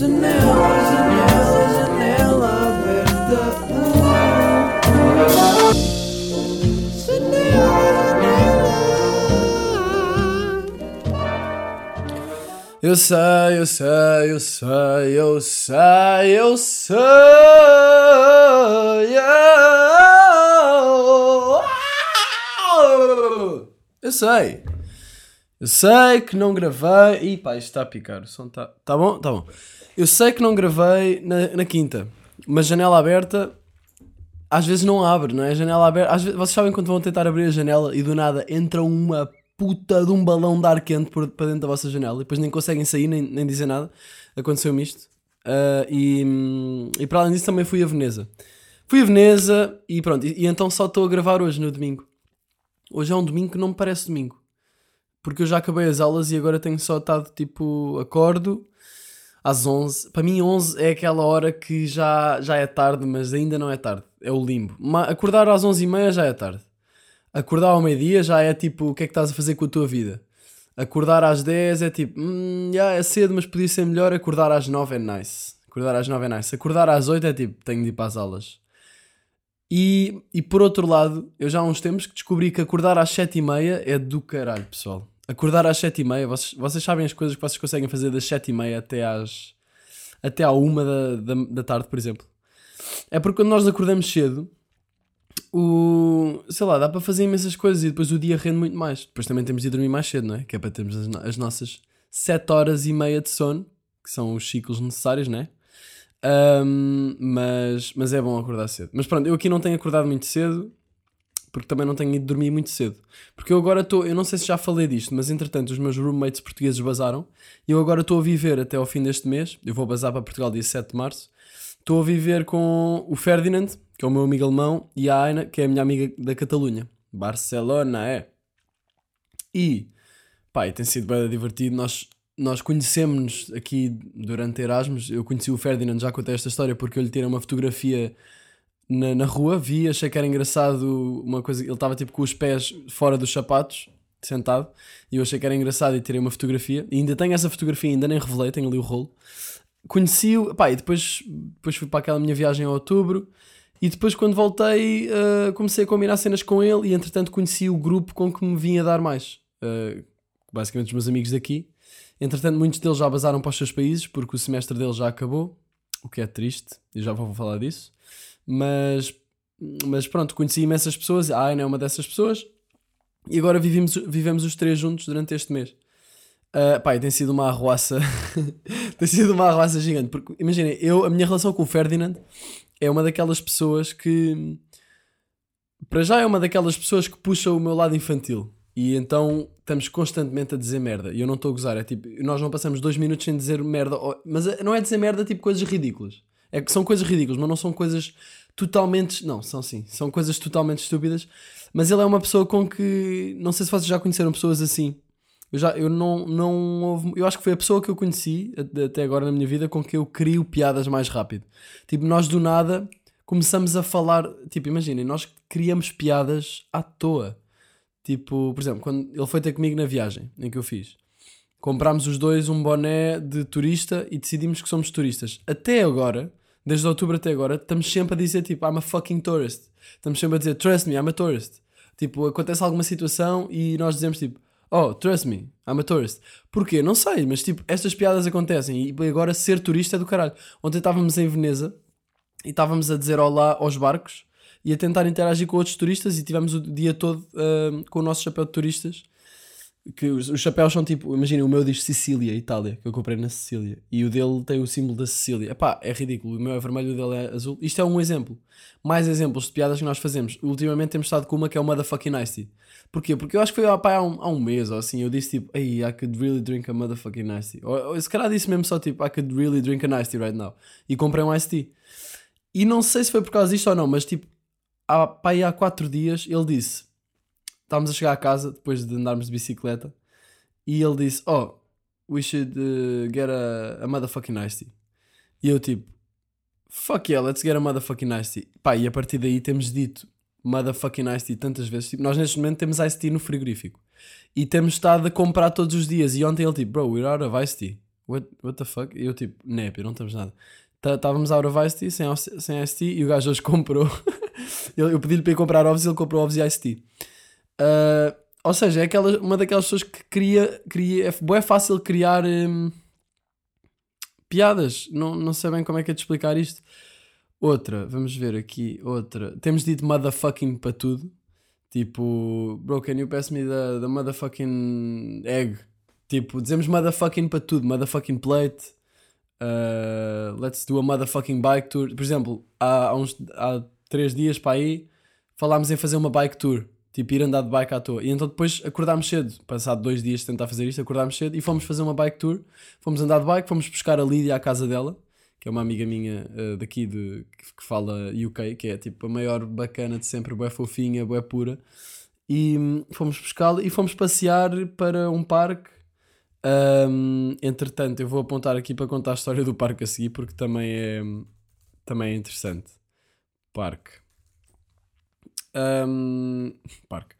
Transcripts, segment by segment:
Janela, janela, janela aberta. Eu sei, eu sei, eu sei, eu sei, eu sei. Eu sei. Eu sei que não gravei. Ih, pá, isto está a picar. O som está. Tá bom? Tá bom. Eu sei que não gravei na, na quinta, mas janela aberta às vezes não abre, não é? Janela aberta. Às vezes, vocês sabem quando vão tentar abrir a janela e do nada entra uma puta de um balão de ar quente para dentro da vossa janela e depois nem conseguem sair nem, nem dizer nada. Aconteceu-me isto. Uh, e, e para além disso também fui a Veneza. Fui a Veneza e pronto. E, e então só estou a gravar hoje no domingo. Hoje é um domingo que não me parece domingo. Porque eu já acabei as aulas e agora tenho só estado tipo, acordo às 11. Para mim 11 é aquela hora que já, já é tarde, mas ainda não é tarde. É o limbo. Acordar às 11h30 já é tarde. Acordar ao meio-dia já é tipo, o que é que estás a fazer com a tua vida? Acordar às 10 é tipo, hum, já é cedo, mas podia ser melhor. Acordar às 9 é nice. Acordar às 9 é nice. Acordar às 8 é tipo, tenho de ir para as aulas. E, e por outro lado, eu já há uns tempos que descobri que acordar às 7 e meia é do caralho, pessoal. Acordar às 7 e meia, vocês, vocês sabem as coisas que vocês conseguem fazer das 7 e meia até às até à 1 da, da, da tarde, por exemplo. É porque quando nós acordamos cedo, o, sei lá, dá para fazer imensas coisas e depois o dia rende muito mais. Depois também temos de dormir mais cedo, não é? Que é para termos as, as nossas 7 horas e meia de sono, que são os ciclos necessários, não é? Um, mas, mas é bom acordar cedo. Mas pronto, eu aqui não tenho acordado muito cedo, porque também não tenho ido dormir muito cedo. Porque eu agora estou, eu não sei se já falei disto, mas entretanto os meus roommates portugueses basaram e eu agora estou a viver até ao fim deste mês. Eu vou basar para Portugal dia 7 de março. Estou a viver com o Ferdinand, que é o meu amigo alemão, e a Aina, que é a minha amiga da Catalunha. Barcelona, é. E, pá, e tem sido bem divertido. Nós, nós conhecemos-nos aqui durante Erasmus. Eu conheci o Ferdinand, já contei esta história, porque eu lhe tirei uma fotografia na, na rua, vi, achei que era engraçado uma coisa. Ele estava tipo com os pés fora dos sapatos, sentado, e eu achei que era engraçado e tirei uma fotografia. E ainda tenho essa fotografia, ainda nem revelei, tenho ali o rolo. Conheci-o, pá, e depois, depois fui para aquela minha viagem em outubro. E depois, quando voltei, uh, comecei a combinar cenas com ele e, entretanto, conheci o grupo com que me vinha dar mais. Uh, basicamente, os meus amigos daqui. Entretanto, muitos deles já basaram para os seus países porque o semestre deles já acabou, o que é triste, e já vou falar disso. Mas, mas pronto, conheci imensas pessoas, a Aina é uma dessas pessoas, e agora vivemos, vivemos os três juntos durante este mês. Uh, pá, tem sido uma arruaça, tem sido uma arruaça gigante, porque imaginem, eu, a minha relação com o Ferdinand é uma daquelas pessoas que, para já é uma daquelas pessoas que puxa o meu lado infantil. E então estamos constantemente a dizer merda. E eu não estou a gozar. É tipo, nós não passamos dois minutos sem dizer merda. Mas não é dizer merda tipo coisas ridículas. É que são coisas ridículas, mas não são coisas totalmente. Não, são sim. São coisas totalmente estúpidas. Mas ele é uma pessoa com que. Não sei se vocês já conheceram pessoas assim. Eu, já, eu não, não houve, Eu acho que foi a pessoa que eu conheci até agora na minha vida com que eu crio piadas mais rápido. Tipo, nós do nada começamos a falar. Tipo, imaginem, nós criamos piadas à toa. Tipo, por exemplo, quando ele foi ter comigo na viagem em que eu fiz, comprámos os dois um boné de turista e decidimos que somos turistas. Até agora, desde outubro até agora, estamos sempre a dizer tipo, I'm a fucking tourist. Estamos sempre a dizer, trust me, I'm a tourist. Tipo, acontece alguma situação e nós dizemos tipo, oh, trust me, I'm a tourist. Porquê? Não sei, mas tipo, estas piadas acontecem e agora ser turista é do caralho. Ontem estávamos em Veneza e estávamos a dizer olá aos barcos e a tentar interagir com outros turistas e tivemos o dia todo uh, com o nosso chapéu de turistas. Que os, os chapéus são tipo, imagina, o meu diz Sicília, Itália, que eu comprei na Sicília, e o dele tem o símbolo da Sicília. Epá, é ridículo, o meu é vermelho, o dele é azul. Isto é um exemplo. Mais exemplos de piadas que nós fazemos. Ultimamente temos estado com uma que é o Motherfucking Ice Porquê? Porque eu acho que foi pá, há, um, há um mês ou assim, eu disse tipo, hey, I could really drink a motherfucking Tea. Ou, ou se calhar disse mesmo só tipo, I could really drink Ice Tea right now. E comprei um Ice Tea. E não sei se foi por causa disto ou não, mas tipo, há, pá, há quatro dias ele disse: estávamos a chegar a casa depois de andarmos de bicicleta e ele disse: Oh, we should uh, get a, a motherfucking tea. E eu tipo: Fuck yeah, let's get a motherfucking tea. Pá, e a partir daí temos dito motherfucking tea tantas vezes. Tipo, nós neste momento temos iced tea no frigorífico e temos estado a comprar todos os dias. E ontem ele tipo: Bro, we're out of iced tea. what, what the fuck? E eu tipo, népia, não estamos nada. Tá- Estávamos out of iced tea, sem, ice- sem iced tea, e o gajo hoje comprou. eu eu pedi-lhe para ir comprar ovos e ele comprou ovos e iced tea. Ah, ou seja, é aquela, uma daquelas pessoas que cria, cria é, bué fácil criar hum, piadas. Não, não sei bem como é que é de explicar isto. Outra, vamos ver aqui, outra. Temos dito motherfucking para tudo. Tipo, bro, can you pass me the, the motherfucking egg? Tipo, dizemos motherfucking para tudo, motherfucking plate. Uh, let's do a motherfucking bike tour. Por exemplo, há, há uns há três dias para aí falámos em fazer uma bike tour, tipo ir andar de bike à toa. E então depois acordámos cedo, passado dois dias de tentar fazer isto, acordámos cedo e fomos fazer uma bike tour. Fomos andar de bike, fomos buscar a Lídia à casa dela, que é uma amiga minha uh, daqui de, que, fala UK, que é tipo a maior bacana de sempre, bué fofinha, bué pura. E hum, fomos buscá-la e fomos passear para um parque. Hum, entretanto, eu vou apontar aqui para contar a história do parque a seguir, porque também é, também é interessante. Parque. Hum, parque.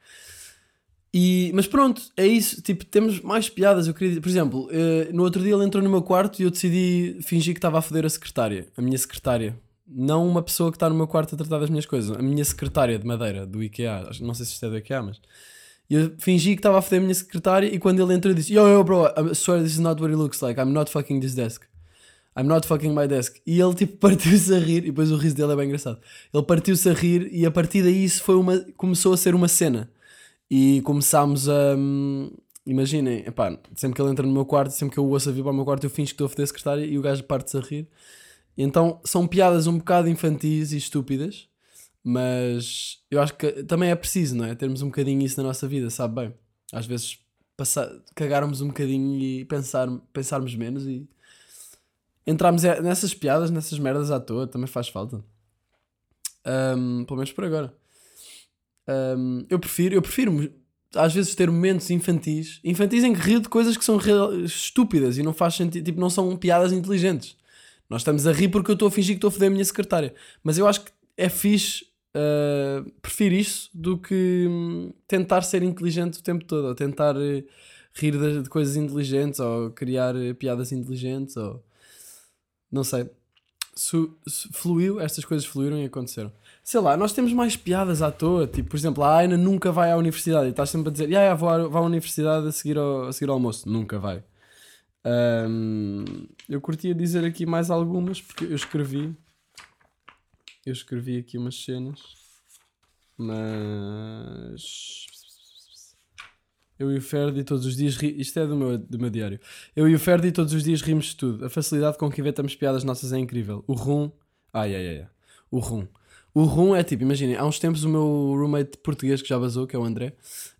E, mas pronto, é isso. Tipo, temos mais piadas. Eu queria, por exemplo, eh, no outro dia ele entrou no meu quarto e eu decidi fingir que estava a foder a secretária, a minha secretária. Não uma pessoa que está no meu quarto a tratar das minhas coisas, a minha secretária de madeira do IKEA. Não sei se isto é do IKEA, mas. Eu fingi que estava a foder a minha secretária e quando ele entrou disse: Yo, yo, bro, I swear this is not what it looks like. I'm not fucking this desk. I'm not fucking my desk. E ele tipo partiu-se a rir, e depois o riso dele é bem engraçado. Ele partiu-se a rir e a partir daí isso foi uma, começou a ser uma cena. E começámos a. hum, Imaginem, epá, sempre que ele entra no meu quarto, sempre que eu o ouço a vir para o meu quarto, eu finjo que estou a foder a secretária e o gajo parte-se a rir. Então são piadas um bocado infantis e estúpidas, mas eu acho que também é preciso, não é? Termos um bocadinho isso na nossa vida, sabe bem? Às vezes passar, cagarmos um bocadinho e pensar, pensarmos menos e entrarmos nessas piadas, nessas merdas à toa, também faz falta. Ahm, pelo menos por agora. Ahm, eu prefiro, eu prefiro às vezes ter momentos infantis, infantis em que rio de coisas que são estúpidas e não faz sentido, tipo, não são piadas inteligentes. Nós estamos a rir porque eu estou a fingir que estou a foder a minha secretária. Mas eu acho que é fixe, ah, prefiro isso do que hum, tentar ser inteligente o tempo todo, ou tentar eh, rir de, de coisas inteligentes, ou criar eh, piadas inteligentes, ou não sei. Su- su- fluiu, estas coisas fluíram e aconteceram. Sei lá, nós temos mais piadas à toa. Tipo, por exemplo, a Aina nunca vai à universidade e estás sempre a dizer: "Ya, ya, vou, à, vou à universidade a seguir, ao, a seguir ao almoço. Nunca vai. Ahm, eu curtia dizer aqui mais algumas porque eu escrevi. Eu escrevi aqui umas cenas, mas. Eu e o Ferdi todos os dias ri... Isto é do meu, do meu diário. Eu e o Ferdi todos os dias rimos de tudo. A facilidade com que inventamos piadas nossas é incrível. O rum. Ai, ai, ai. O rum. O rum é tipo, imaginem, há uns tempos o meu roommate português que já vazou, que é o André,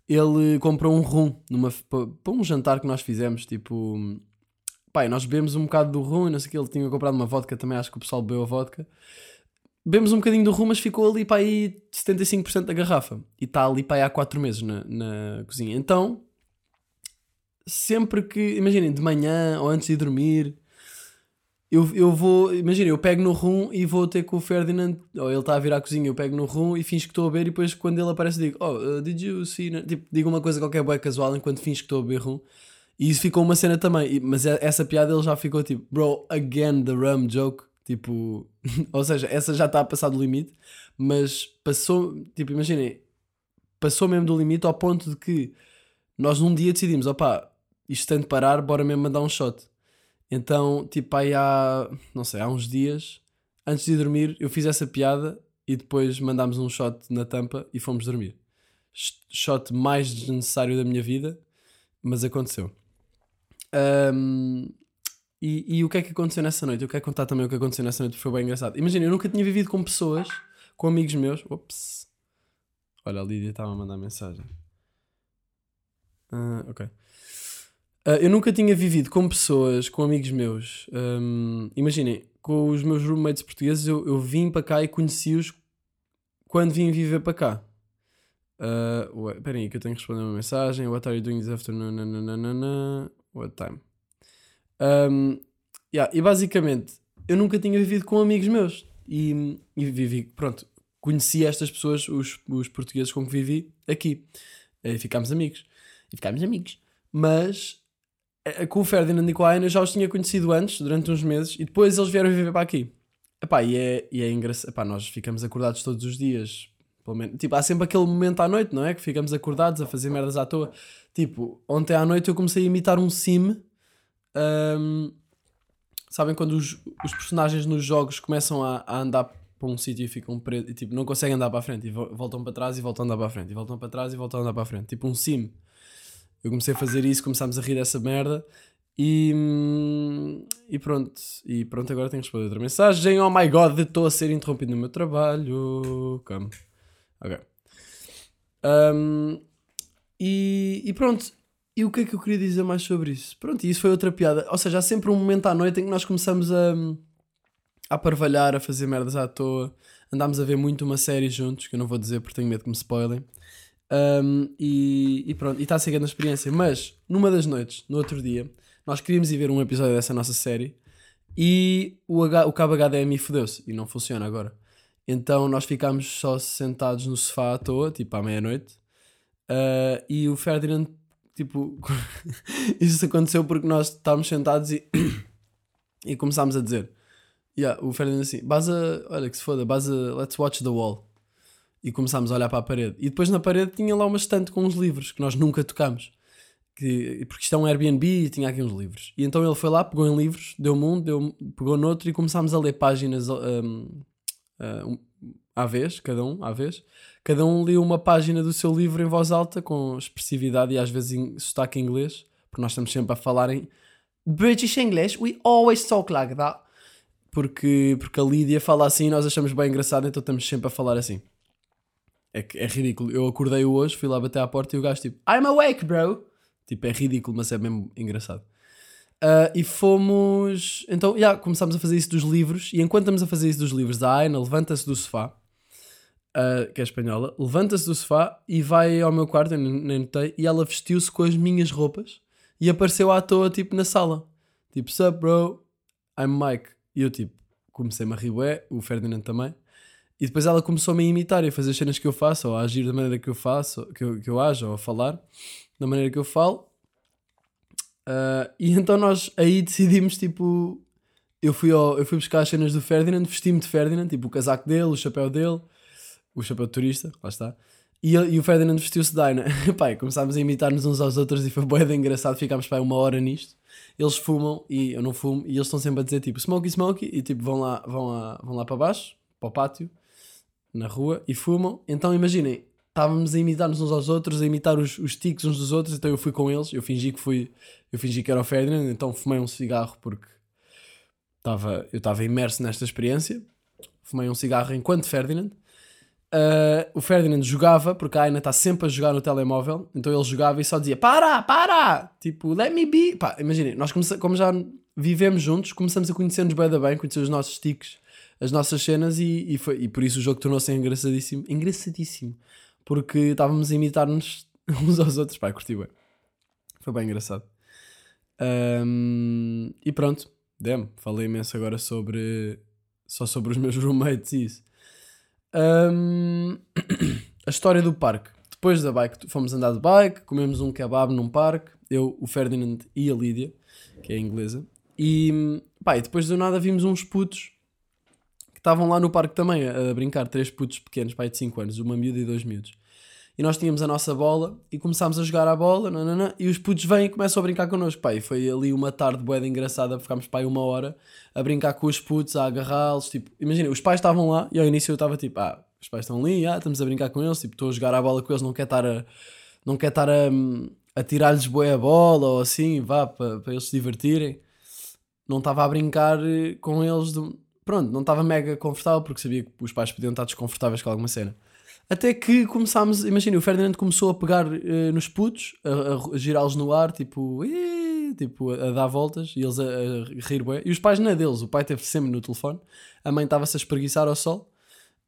ele comprou um rum numa, para um jantar que nós fizemos. Tipo, pai, nós bebemos um bocado do rum e não sei o que. Ele tinha comprado uma vodka também, acho que o pessoal bebeu a vodka. Bebemos um bocadinho do rum, mas ficou ali para aí 75% da garrafa. E está ali para aí há 4 meses na, na cozinha. Então, sempre que, imaginem, de manhã ou antes de dormir, eu, eu vou, imaginem, eu pego no rum e vou ter com o Ferdinand, ou ele está a vir à cozinha, eu pego no rum e finjo que estou a beber e depois quando ele aparece digo, oh, uh, did you see, tipo, digo uma coisa qualquer boa casual enquanto finjo que estou a beber rum. E isso ficou uma cena também, mas essa piada ele já ficou tipo, bro, again the rum joke, tipo, ou seja, essa já está a passar do limite, mas passou, tipo, imaginem, passou mesmo do limite ao ponto de que nós num dia decidimos, opá, isto tem de parar, bora mesmo mandar um shot. Então, tipo, aí há, não sei, há uns dias, antes de dormir, eu fiz essa piada e depois mandámos um shot na tampa e fomos dormir. Sh- Shot mais desnecessário da minha vida, mas aconteceu. Ahm, e, e o que é que aconteceu nessa noite? Eu quero contar também o que aconteceu nessa noite, porque foi bem engraçado. Imagina, eu nunca tinha vivido com pessoas, com amigos meus. Ops. Olha, a Lídia estava a mandar mensagem. Ah, ok. Ah, eu nunca tinha vivido com pessoas, com amigos meus. Ahm, imaginem, com os meus roommates portugueses, eu, eu vim para cá e conheci-os quando vim viver para cá. Uh, ué, Espera aí, que eu tenho que responder uma mensagem. What are you doing this afternoon? Nananana. What time? Um, yeah, e basicamente, eu nunca tinha vivido com amigos meus. E, e vivi, pronto, conheci estas pessoas, os, os portugueses com que vivi, aqui. E ficámos amigos. E ficámos amigos. Mas com o Ferdinand e com a Ana eu já os tinha conhecido antes, durante uns meses, e depois eles vieram viver para aqui. Epá, e é, e é engraçado. Nós ficamos acordados todos os dias. Pelo menos, tipo, há sempre aquele momento à noite, não é? Que ficamos acordados a fazer merdas à toa. Tipo, ontem à noite eu comecei a imitar um sim. Um, sabem quando os, os personagens nos jogos começam a, a andar para um sítio e ficam presos e tipo, não conseguem andar para a frente e voltam para trás e voltam a andar para a frente e voltam para trás e voltam a andar para a frente. Tipo um sim. Eu comecei a fazer isso, começámos a rir dessa merda e, e pronto. E pronto, agora tenho que responder outra mensagem. Oh my god, estou a ser interrompido no meu trabalho. Come. Ok. Um, e, e pronto. E o que é que eu queria dizer mais sobre isso? Pronto, e isso foi outra piada. Ou seja, há sempre um momento à noite em que nós começamos a, a parvalhar, a fazer merdas à toa. Andámos a ver muito uma série juntos, que eu não vou dizer porque tenho medo que me spoilem. Um, e, e, pronto, e está a ser grande experiência. Mas, numa das noites, no outro dia, nós queríamos ir ver um episódio dessa nossa série e o, H, o cabo HDMI fodeu-se e não funciona agora. Então nós ficámos só sentados no sofá à toa, tipo à meia-noite, uh, e o Ferdinand, tipo, isso aconteceu porque nós estávamos sentados e, e começámos a dizer: yeah, o Ferdinand assim, basa, olha que se foda, basa, let's watch the wall. E começámos a olhar para a parede. E depois na parede tinha lá uma estante com uns livros que nós nunca tocámos que, porque isto é um Airbnb e tinha aqui uns livros. E então ele foi lá, pegou em livros, deu-me um, deu, pegou noutro e começámos a ler páginas um, um, à vez, cada um à vez. Cada um lia uma página do seu livro em voz alta, com expressividade e às vezes em sotaque inglês, porque nós estamos sempre a falar em British English, we always talk like that. Porque, porque a Lídia fala assim e nós achamos bem engraçado, então estamos sempre a falar assim. É, é ridículo. Eu acordei hoje, fui lá bater à porta e o gajo tipo, I'm awake, bro. Tipo, é ridículo, mas é mesmo engraçado. Uh, e fomos. Então, yeah, começámos a fazer isso dos livros. E enquanto estamos a fazer isso dos livros, a Aina levanta-se do sofá, uh, que é espanhola, levanta-se do sofá e vai ao meu quarto, eu nem notei, e ela vestiu-se com as minhas roupas e apareceu à toa, tipo, na sala. Tipo, sup, bro? I'm Mike. E eu, tipo, comecei-me a rir, ué, o Ferdinand também. E depois ela começou-me a imitar e a fazer as cenas que eu faço, ou a agir da maneira que eu faço, que eu, que eu ajo, ou a falar da maneira que eu falo. Uh, e então nós aí decidimos, tipo, eu fui, ao, eu fui buscar as cenas do Ferdinand, vesti-me de Ferdinand, tipo o casaco dele, o chapéu dele, o chapéu de turista, lá está. E, e o Ferdinand vestiu-se de Aina. Pai, começámos a imitar-nos uns aos outros e foi bem engraçado, ficámos pai uma hora nisto. Eles fumam e eu não fumo, e eles estão sempre a dizer tipo smoky, smoky, e tipo vão lá, vão lá, vão lá para baixo, para o pátio, na rua, e fumam. Então imaginem, estávamos a imitar-nos uns aos outros, a imitar os, os tiques uns dos outros, então eu fui com eles, eu fingi que fui, eu fingi que era o Ferdinand, então fumei um cigarro porque estava, eu estava imerso nesta experiência, fumei um cigarro enquanto Ferdinand. Uh, o Ferdinand jogava, porque a Aina está sempre a jogar no telemóvel, então ele jogava e só dizia para, para, tipo, let me be. Pá, imaginem, nós como já vivemos juntos, começamos a conhecer-nos bem da bem, conhecer os nossos tiques, as nossas cenas e, e, foi, e por isso o jogo tornou-se engraçadíssimo. Engraçadíssimo porque estávamos a imitar-nos uns aos outros. Pá, curti bem. Foi bem engraçado. Um, e pronto, demo. Falei imenso agora sobre. só sobre os meus roommates e isso. Um, a história do parque. Depois da bike, fomos andar de bike, comemos um kebab num parque. Eu, o Ferdinand e a Lídia, que é inglesa. E, pá, e depois do nada vimos uns putos estavam lá no parque também a, brincar. Três putos pequenos, pai de 5 anos, uma miúda e dois miúdos e nós tínhamos a nossa bola e começámos a jogar a bola nanana, e os putos vêm e começam a brincar connosco. E foi ali uma tarde boeda engraçada, ficámos pá, uma hora a brincar com os putos, a agarrá-los. Tipo, imagina, os pais estavam lá e ao início eu estava tipo, ah, os pais estão ali, ah, estamos a brincar com eles, tipo, estou a jogar a bola com eles, não quer estar a, não quer estar a, a tirar-lhes boé a bola ou assim, vá, para, eles se divertirem. Não estava a brincar com eles, de... pronto, não estava mega confortável porque sabia que os pais podiam estar desconfortáveis com alguma cena. Até que começámos, imagina, o Ferdinand começou a pegar uh, nos putos, a, a girá-los no ar, tipo, tipo, a, a, dar voltas e eles a, a rir bem. E os pais não é deles, o pai esteve sempre no telefone, a mãe estava-se a espreguiçar ao sol.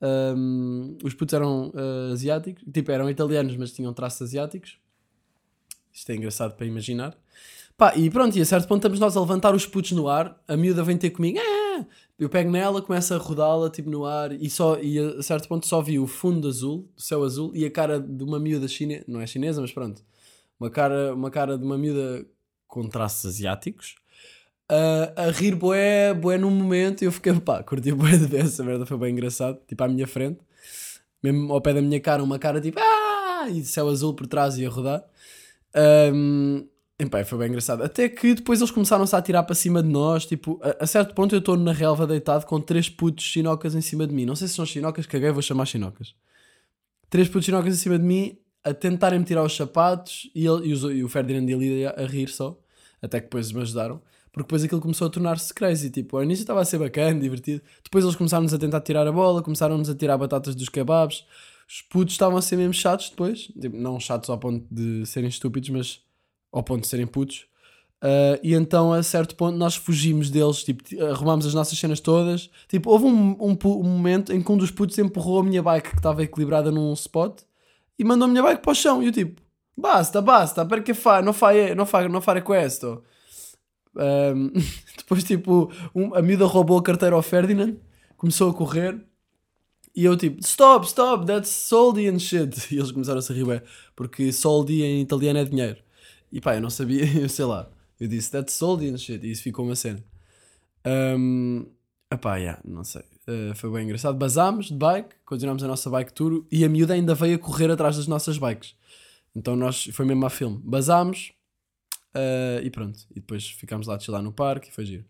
Um, os putos eram uh, asiáticos, tipo, eram italianos, mas tinham traços asiáticos. Isto é engraçado para imaginar. Pá, e pronto, e a certo ponto estamos nós a levantar os putos no ar, a miúda vem ter comigo, ah! Eu pego nela, começo a rodá-la tipo no ar e, só, e a certo ponto só vi o fundo azul, o céu azul e a cara de uma miúda chinesa, não é chinesa, mas pronto, uma cara, uma cara de uma miúda com traços asiáticos, a rir boé, boé num momento e eu fiquei, pá, curti boé de ver, essa merda foi bem engraçado, tipo à minha frente, mesmo ao pé da minha cara, uma cara tipo, ah, e céu azul por trás e a rodar. Um, Epá, foi bem engraçado. Até que depois eles começaram-se a atirar para cima de nós. Tipo, a, a certo ponto eu estou na relva deitado com três putos chinocas em cima de mim. Não sei se são chinocas, caguei, vou chamar chinocas. Três putos chinocas em cima de mim a tentarem-me tirar os sapatos e, ele, e, o, e o Ferdinand e a Lídia a rir só. Até que depois me ajudaram. Porque depois aquilo começou a tornar-se crazy. Tipo, ao início estava a ser bacana, divertido. Depois eles começaram-nos a tentar tirar a bola, começaram-nos a tirar batatas dos kebabs. Os putos estavam a ser mesmo chatos depois. Tipo, não chatos ao ponto de serem estúpidos, mas ao ponto de serem putos. Uh, e então, a certo ponto, nós fugimos deles, tipo, arrumámos as nossas cenas todas. Tipo, houve um, um, um, momento em que um dos putos empurrou a minha bike que estava equilibrada num spot e mandou a minha bike para o chão. E eu, tipo, basta, basta, perché fa? Não fai, não fai, não fare questo. Um, depois, tipo, um, a miúda roubou a carteira ao Ferdinand, começou a correr. E eu tipo, stop, stop, that's soldi and shit. E eles começaram a se rir, porque soldi em italiano é dinheiro. E pá, eu não sabia, eu sei lá. Eu disse, that's sold and shit. E isso ficou uma cena. Um, epá, yeah, não sei. Uh, foi bem engraçado. Basámos de bike, continuámos a nossa bike tour e a miúda ainda veio a correr atrás das nossas bikes. Então nós, foi mesmo a filme. Basámos uh, e pronto. E depois ficámos lá a chilar no parque e foi giro.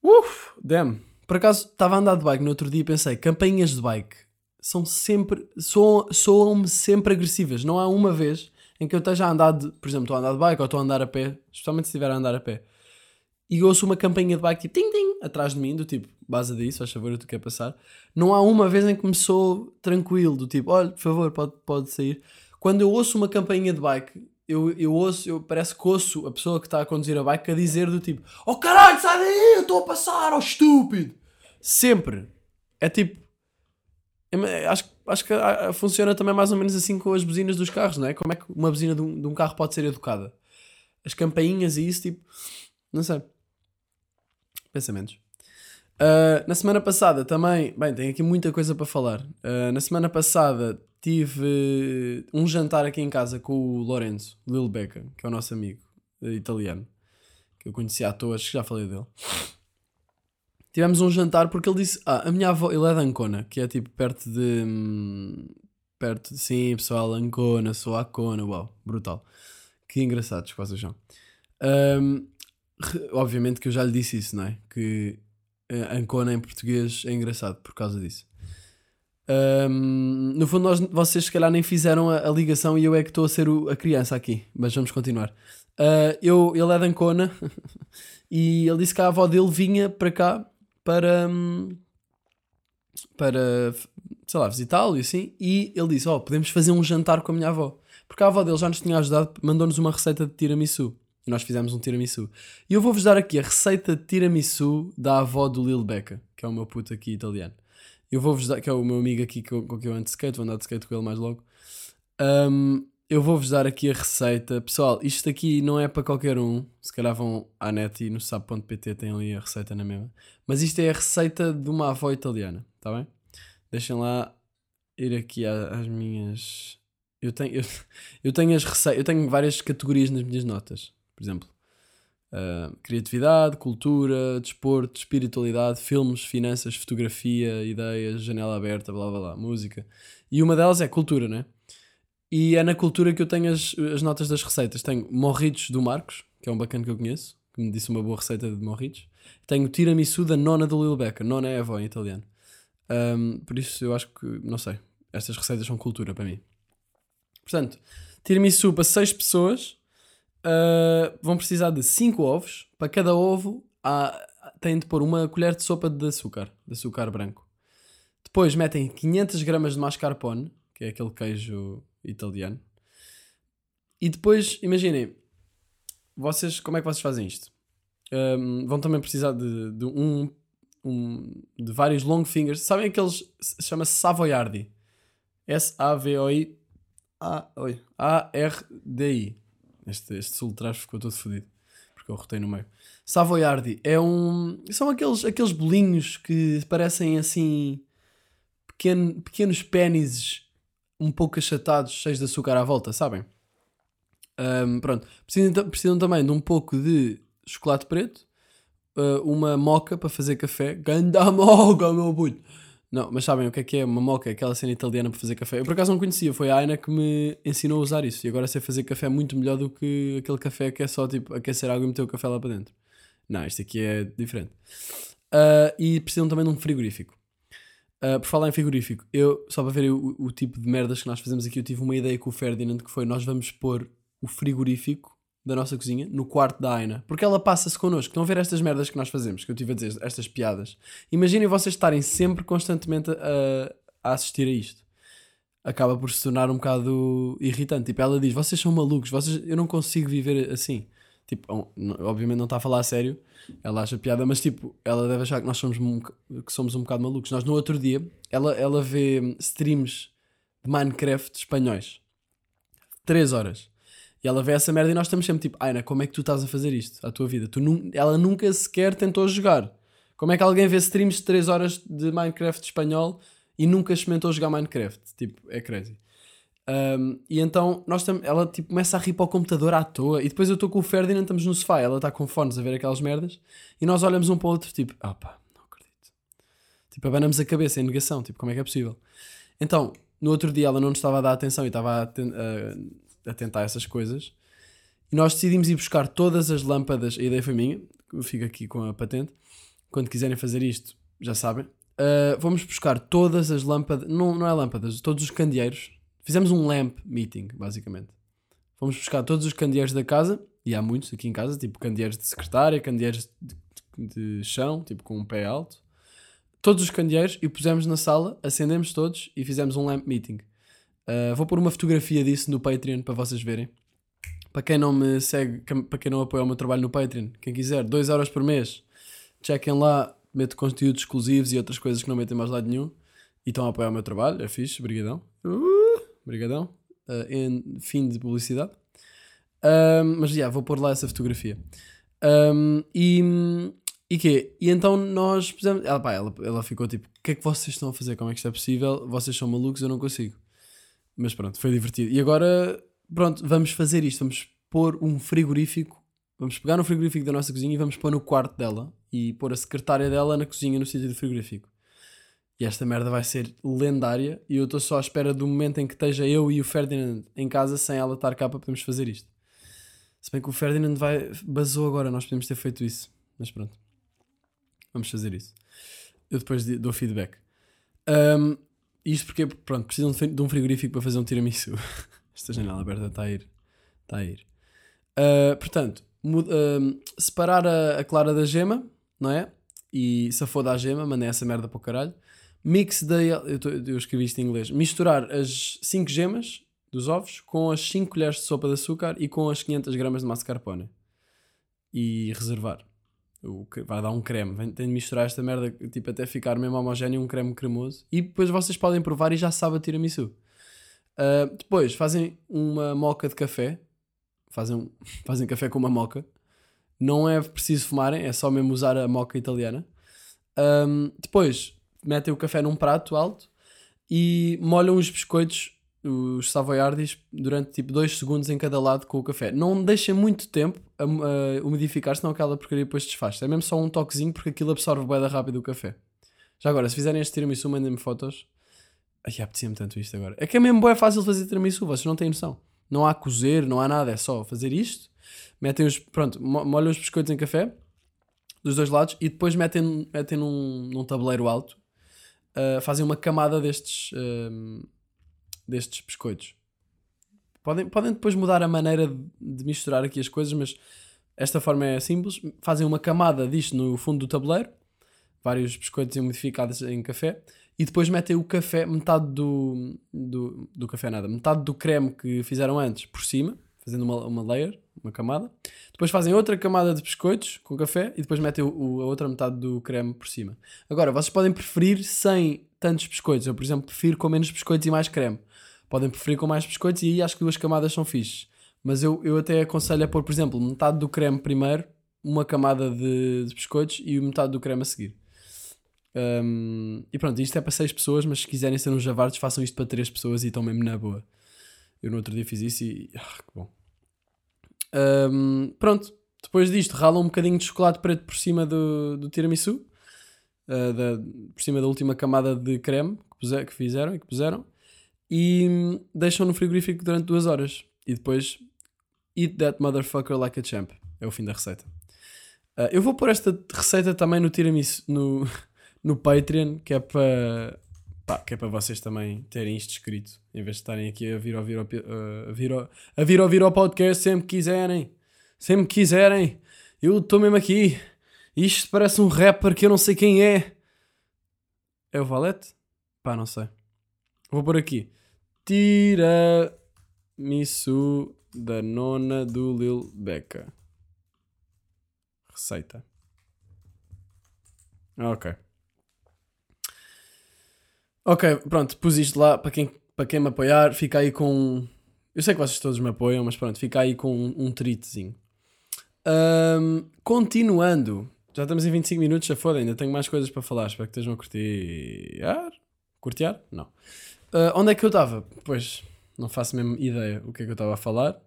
Uf, damn. Por acaso estava a andar de bike no outro dia e pensei, campainhas de bike são sempre, soam-me sempre agressivas. Não há uma vez em que eu esteja a andar, de, por exemplo, estou a andar de bike ou estou a andar a pé, especialmente se estiver a andar a pé, e ouço uma campainha de bike tipo tim tim atrás de mim, do tipo, base disso, faz favor, tu quer passar. Não há uma vez em que me sou tranquilo, do tipo, olha, por favor, pode, pode sair. Quando eu ouço uma campainha de bike, eu, eu ouço, eu parece que ouço a pessoa que está a conduzir a bike a dizer do tipo, oh caralho, sai daí, eu estou a passar, oh estúpido. Sempre. É tipo, acho, acho que ah, funciona também mais ou menos assim com as buzinas dos carros, não é? Como é que uma buzina de um, de um carro pode ser educada? As campainhas e isso, tipo, não sei. Pensamentos. Uh, na semana passada também, bem, tenho aqui muita coisa para falar. Uh, na semana passada tive um jantar aqui em casa com o Lorenzo, Lil Becca, que é o nosso amigo italiano, que eu conheci à toa, acho que já falei dele tivemos um jantar porque ele disse: Ah, a minha avó, ele é de Ancona, que é tipo perto de. Hum, perto de. Sim, pessoal, Ancona, sou Acona, uau, brutal. Que engraçados que vocês são. Um, obviamente que eu já lhe disse isso, não é? Que uh, Ancona em português é engraçado por causa disso. Um, no fundo, nós, vocês se calhar nem fizeram a, a ligação e eu é que estou a ser o, a criança aqui, mas vamos continuar. Uh, eu, ele é de Ancona e ele disse que a avó dele vinha para cá para, hum, para sei lá, visitá-lo e assim. E ele disse: Ó, oh, podemos fazer um jantar com a minha avó. Porque a avó dele já nos tinha ajudado, mandou-nos uma receita de tiramisu. E nós fizemos um tiramisu. E eu vou-vos dar aqui a receita de tiramisu da avó do Lil Becca, que é o meu puto aqui italiano. Eu vou-vos dar, que é o meu amigo aqui com, com quem eu ando de skate, vou andar de skate com ele mais logo. Um, eu vou-vos dar aqui a receita. Pessoal, isto aqui não é para qualquer um. Se calhar vão à net e no sabe.pt tem ali a receita na mesma. Mas isto é a receita de uma avó italiana, está bem? Deixem lá ir aqui às minhas. Eu tenho, eu, eu tenho as receitas, eu tenho várias categorias nas minhas notas. Por exemplo, uh, criatividade, cultura, desporto, espiritualidade, filmes, finanças, fotografia, ideias, janela aberta, blá blá blá, música. E uma delas é cultura, né? E é na cultura que eu tenho as, as notas das receitas. Tenho morritos do Marcos, que é um bacana que eu conheço, que me disse uma boa receita de morritos. Tenho tiramisu da nona do Lil Becca. Nona é avó em italiano. Um, por isso eu acho que, não sei, estas receitas são cultura para mim. Portanto, tiramisu para 6 pessoas. Uh, vão precisar de 5 ovos. Para cada ovo há, têm de pôr uma colher de sopa de açúcar, de açúcar branco. Depois metem 500 gramas de mascarpone, que é aquele queijo italiano. E depois, imaginem, vocês, como é que vocês fazem isto? Um, vão também precisar de, de um, um, de vários long fingers. Sabem aqueles, chama-se Savoyardi. S-A-V-O-I A-R-D-I. Este, este sul trás ficou todo fodido. Porque eu rotei no meio. Savoyardi é um. São aqueles, aqueles bolinhos que parecem assim. Pequeno, pequenos pênises um pouco achatados, cheios de açúcar à volta, sabem? Um, pronto. Precisam, precisam também de um pouco de chocolate preto, uh, uma moca para fazer café. Ganda moca, meu puto! Não, mas sabem o que é que é uma moca? Aquela cena italiana para fazer café. Eu por acaso não conhecia, foi a Aina que me ensinou a usar isso. E agora sei fazer café muito melhor do que aquele café que é só tipo aquecer água e meter o café lá para dentro. Não, isto aqui é diferente. Uh, e precisam também de um frigorífico. Uh, por falar em frigorífico, eu, só para ver o, o, tipo de merdas que nós fazemos aqui, eu tive uma ideia com o Ferdinand que foi: nós vamos pôr o frigorífico da nossa cozinha no quarto da Aina. Porque ela passa-se connosco. Estão a ver estas merdas que nós fazemos, que eu tive a dizer, estas piadas. Imaginem vocês estarem sempre constantemente a, a assistir a isto. Acaba por se tornar um bocado irritante. Tipo, ela diz: Vocês são malucos, vocês, eu não consigo viver assim. Tipo, obviamente não está a falar a sério, ela acha piada, mas tipo, ela deve achar que nós somos um, que somos um bocado malucos. Nós no outro dia, ela, ela vê streams de Minecraft espanhóis. 3 horas. E ela vê essa merda e nós estamos sempre tipo, Aina, como é que tu estás a fazer isto à tua vida? Tu nu ela nunca sequer tentou jogar. Como é que alguém vê streams de 3 horas de Minecraft espanhol e nunca experimentou jogar Minecraft? Tipo, é crazy. Um, e então nós ela tipo, começa a rir para o computador à toa. E depois eu estou com o Ferdinand, estamos no sofá, ela está com fones a ver aquelas merdas. E nós olhamos um para o outro, tipo, ah não acredito. Tipo, abanamos a cabeça em negação, tipo, como é que é possível? Então, no outro dia ela não nos estava a dar atenção e estava a, a tentar essas coisas. E nós decidimos ir buscar todas as lâmpadas. A ideia foi minha, fico aqui com a patente. Quando quiserem fazer isto, já sabem. Uh, vamos buscar todas as lâmpadas, não, não é lâmpadas, todos os candeeiros. Fizemos um lamp meeting, basicamente. Fomos buscar todos os candeeiros da casa, e há muitos aqui em casa, tipo candeeiros de secretária, candeeiros de, de chão, tipo com um pé alto. Todos os candeeiros e pusemos na sala, acendemos todos e fizemos um lamp meeting. Uh, vou pôr uma fotografia disso no Patreon para vocês verem. Para quem não me segue, para quem não apoia o meu trabalho no Patreon, quem quiser, 2 horas por mês, chequem lá, meto conteúdos exclusivos e outras coisas que não metem mais lado nenhum. E estão a apoiar o meu trabalho, é fixe, brigadão. Uh, brigadão. Uh, em fim de publicidade. Um, mas já, yeah, vou pôr lá essa fotografia. Um, e, e quê? E então nós pusemos. Ela, pá, ela, ela ficou tipo: O que é que vocês estão a fazer? Como é que isto é possível? Vocês são malucos, eu não consigo. Mas pronto, foi divertido. E agora, pronto, vamos fazer isto. Vamos pôr um frigorífico. Vamos pegar no frigorífico da nossa cozinha e vamos pôr no quarto dela. E pôr a secretária dela na cozinha, no sítio do frigorífico. E esta merda vai ser lendária. E eu estou só à espera do momento em que esteja eu e o Ferdinand em casa sem ela estar cá para podermos fazer isto. Se bem que o Ferdinand vai, basou agora, nós podemos ter feito isso. Mas pronto. Vamos fazer isso. Eu depois dou feedback. Um, isto porque, pronto, precisam de um frigorífico para fazer um tiramisu. Esta janela aberta está a ir. Está a ir. Uh, portanto, uh, separar a, a, clara da gema, não é? E se a for da gema, mandei essa merda para o caralho. Mix da. Eu, tô, eu escrevi isto em inglês. Misturar as 5 gemas dos ovos com as 5 colheres de sopa de açúcar e com as 500 gramas de mascarpone. E reservar o, vai dar um creme. Tem de misturar esta merda tipo, até ficar mesmo homogéneo, um creme cremoso. E depois vocês podem provar e já sabe a tiramisu. Uh, depois fazem uma moca de café. Fazem, fazem café com uma moca. Não é preciso fumarem, é só mesmo usar a moca italiana. Um, depois metem o café num prato alto e molham os biscoitos os savoiardis durante tipo 2 segundos em cada lado com o café. Não deixem muito tempo a, a umidificar, senão aquela porcaria depois desfaz. É mesmo só um toquezinho porque aquilo absorve bem rápido o café. Já agora, se fizerem este tiramisu, mandem-me fotos. Ai, apetecia-me tanto isto agora. É que é mesmo bem fácil fazer tiramisu, vocês não têm noção. Não há cozer, não há nada, é só fazer isto. Metem os, pronto, molham os biscoitos em café dos dois lados e depois metem, metem num, num tabuleiro alto. Fazem uma camada destes, uh, destes biscoitos. Podem, podem depois mudar a maneira de misturar aqui as coisas, mas esta forma é simples. Fazem uma camada disto no fundo do tabuleiro, vários biscoitos modificados em café, e depois metem o café, metade do, do, do café nada, metade do creme que fizeram antes por cima, fazendo uma, uma layer, uma camada. Depois fazem outra camada de biscoitos com café e depois metem o, o, a outra metade do creme por cima. Agora, vocês podem preferir sem tantos biscoitos. Eu, por exemplo, prefiro com menos biscoitos e mais creme. Podem preferir com mais biscoitos e aí acho que duas camadas são fixes. Mas eu, eu até aconselho a pôr, por exemplo, metade do creme primeiro, uma camada de, de biscoitos e metade do creme a seguir. Um, e pronto, isto é para 6 pessoas, mas se quiserem ser uns javardos, façam isto para 3 pessoas e estão mesmo na boa. Eu no outro dia fiz isso e. Ah, que bom. Ahm, pronto, depois disto, ralam um bocadinho de chocolate preto por cima do, do tiramisu, ah, da- por cima da última camada de creme que, puse- que fizeram e que puseram, e hum, deixam no frigorífico durante duas horas. E depois, eat that motherfucker like a champ. É o fim da receita. Ah, eu vou pôr esta receita também no tiramisu, no, no Patreon, que é para pá, que é para vocês também terem isto escrito, em vez de estarem aqui a vir ouvir a vir a vir ouvir ao podcast sempre que quiserem. Sempre que quiserem. Eu estou mesmo aqui. Isto parece um rapper que eu não sei quem é. É o Valete? Pá, não sei. Vou pôr aqui. Tiramisu da nona do Lil Becca. Receita. Ok. Ok, pronto, pus isto lá para quem, para quem me apoiar. Fica aí com. Eu sei que vocês todos me apoiam, mas pronto, fica aí com um, um. Ahm, continuando, já estamos em 25 minutos, já foda, ainda tenho mais coisas para falar. Espero que estejam a curtir. Curtear? Não. Ah, onde é que eu estava? Pois, não faço mesmo ideia o que é que eu estava a falar.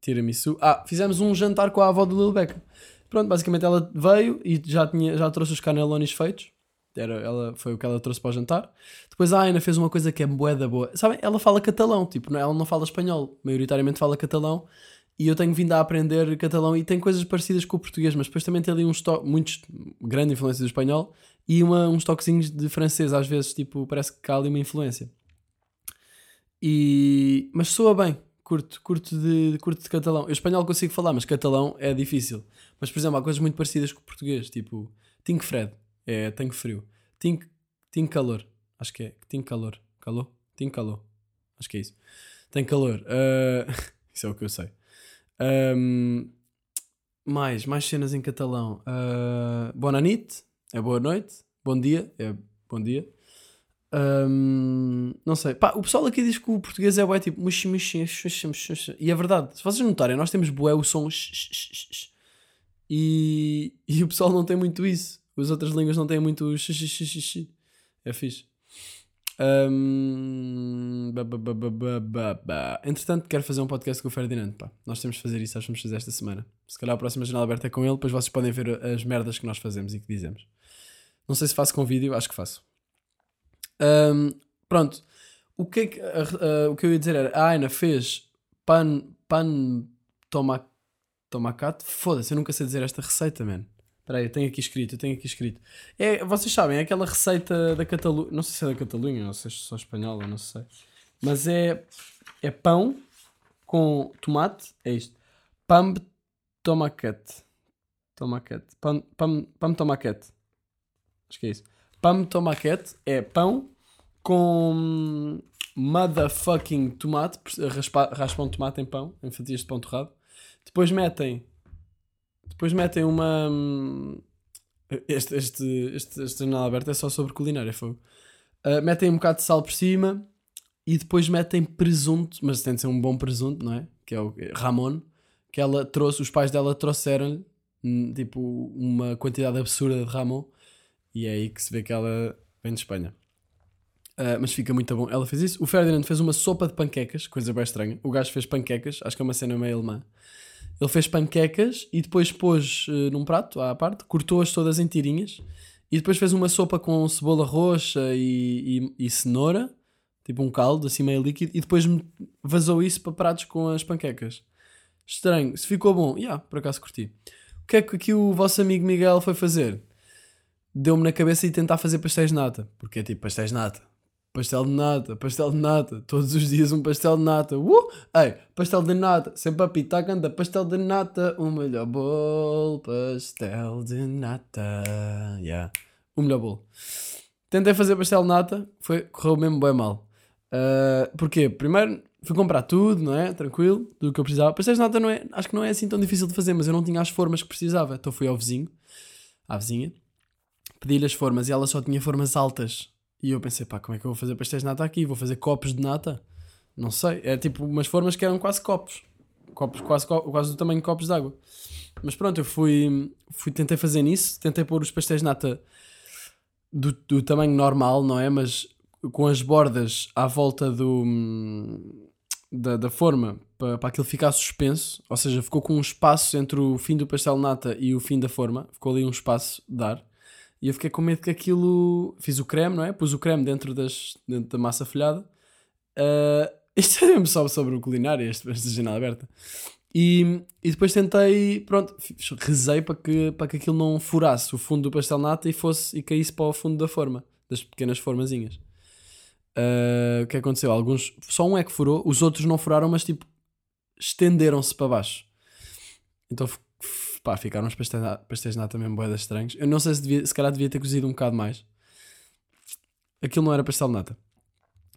Tiramisu. Ah, fizemos um jantar com a avó do Lil Becca. Pronto, basicamente ela veio e já, tinha, já trouxe os canelones feitos. Era, ela, foi o que ela trouxe para o jantar. Depois a Aina fez uma coisa que é moeda boa. Sabem, ela fala catalão, tipo, não- ela não fala espanhol. Maioritariamente fala catalão. E eu tenho vindo a aprender catalão e tem coisas parecidas com o português, mas depois também tem ali uns toques, muitos, grande influência do espanhol e uma, uns toquezinhos de francês, às vezes, tipo, parece que há ali uma influência. E... Mas soa bem, curto, curto de, curto de catalão. Eu espanhol consigo falar, mas catalão é difícil. Mas, por exemplo, há coisas muito parecidas com o português, tipo, tenho Fred, é tenho frio. Tenho, tenho calor, acho que é, tenho calor. Calor? Tenho calor, acho que é isso. Tenho calor, ah, isso é o que eu sei. Ahm, mais, mais cenas em catalão. Uh, Bona nit, é boa noite. Bom dia, é bom dia. Ahm, não sei. Pá, o pessoal aqui diz que o português é bué tipo. muxi, muxi, xuxa, xuxa. E é verdade. Se vocês notarem, nós temos bué o som. E, e o pessoal não tem muito isso. As outras línguas não têm muito sh. É fixe. Ba. Entretanto, quero fazer um podcast com o Ferdinand. Pá. Nós temos de fazer isso, acho que vamos fazer esta semana. Se calhar a próxima janela aberta é com ele, depois vocês podem ver as merdas que nós fazemos e que dizemos. Não sei se faço com vídeo, acho que faço. Ahm, pronto. O que, é que, a- a- o que eu ia dizer era: a Aina fez pan, pan toma, tomacate. Foda-se, eu nunca sei dizer esta receita, man. Espera aí, eu tenho aqui escrito, eu tenho aqui escrito. É, vocês sabem, é aquela receita da Catalunha. Não sei se é da Catalunha ou se é só espanhola, não sei. Mas é, é pão com tomate. É isto: de tomacate. Tomacate. Pão, pão de tomacate. Acho que é isso. De tomacate é pão com motherfucking tomate. Raspa, raspam tomate em pão, em fatias de pão torrado. Depois metem. Depois metem uma. hum, Este, este, este, este jornal aberto é só sobre culinária. Fogo. Uh, metem um bocado de sal por cima e depois metem presunto, mas tem de ser um bom presunto, não é? Que é o Ramon, que ela trouxe, os pais dela trouxeram tipo uma quantidade absurda de Ramon e é aí que se vê que ela vem de Espanha. Uh, mas fica muito bom. Ela fez isso. O Ferdinand fez uma sopa de panquecas, coisa bem estranha. O gajo fez panquecas, acho que é uma cena meio alemã. Ele fez panquecas e depois pôs uh, num prato à parte, cortou-as todas em tirinhas e depois fez uma sopa com cebola roxa e, e, e cenoura, tipo um caldo assim meio líquido, e depois vazou isso para pratos com as panquecas. Estranho. Se ficou bom, yeah, por acaso curti. O que é que aqui o vosso amigo Miguel foi fazer? Deu-me na cabeça e tentar fazer pastéis de nata, porque é tipo pastéis de nata. Pastel de nata, pastel de nata, todos os dias um pastel de nata. Uh! Ei, pastel de nata, sempre a pita canta, pastel de nata, o melhor bolo, pastel de nata. Yeah. O melhor bolo. Tentei fazer pastel de nata, foi, correu mesmo bem mal. Uh, porquê? Primeiro fui comprar tudo, não é? Tranquilo, tudo o que eu precisava. Pastéis de nata não é, acho que não é assim tão difícil de fazer, mas eu não tinha as formas que precisava. Então fui ao vizinho, à vizinha, pedi-lhe as formas e ela só tinha formas altas. E eu pensei, pá, como é que eu vou fazer pastéis de nata aqui? Vou fazer copos de nata? Não sei. É tipo umas formas que eram quase copos. Copos quase, quase do tamanho de copos de água. Mas pronto, eu fui, fui tentei fazer nisso. Tentei pôr os pastéis de nata do, do tamanho normal, não é? Mas com as bordas à volta do, da, da forma para, para aquilo ficar suspenso, ou seja, ficou com um espaço entre o fim do pastel nata e o fim da forma, ficou ali um espaço de ar. E eu fiquei com medo que aquilo. Fiz o creme, não é? Pus o creme dentro, das, dentro da massa folhada. Uh, isto é mesmo só sobre o culinário, esta, esta janela aberta. E, e depois tentei, pronto, rezei para que, para que aquilo não furasse o fundo do pastel nata e fosse e caísse para o fundo da forma, das pequenas formazinhas. Uh, o que aconteceu? Alguns, só um é que furou, os outros não furaram, mas tipo, estenderam-se para baixo. Então, pá, ficaram os pastéis, de nata mesmo boedas estranhos. Eu não sei se, devia, se calhar devia ter cozido um bocado mais. Aquilo não era pastel de nata.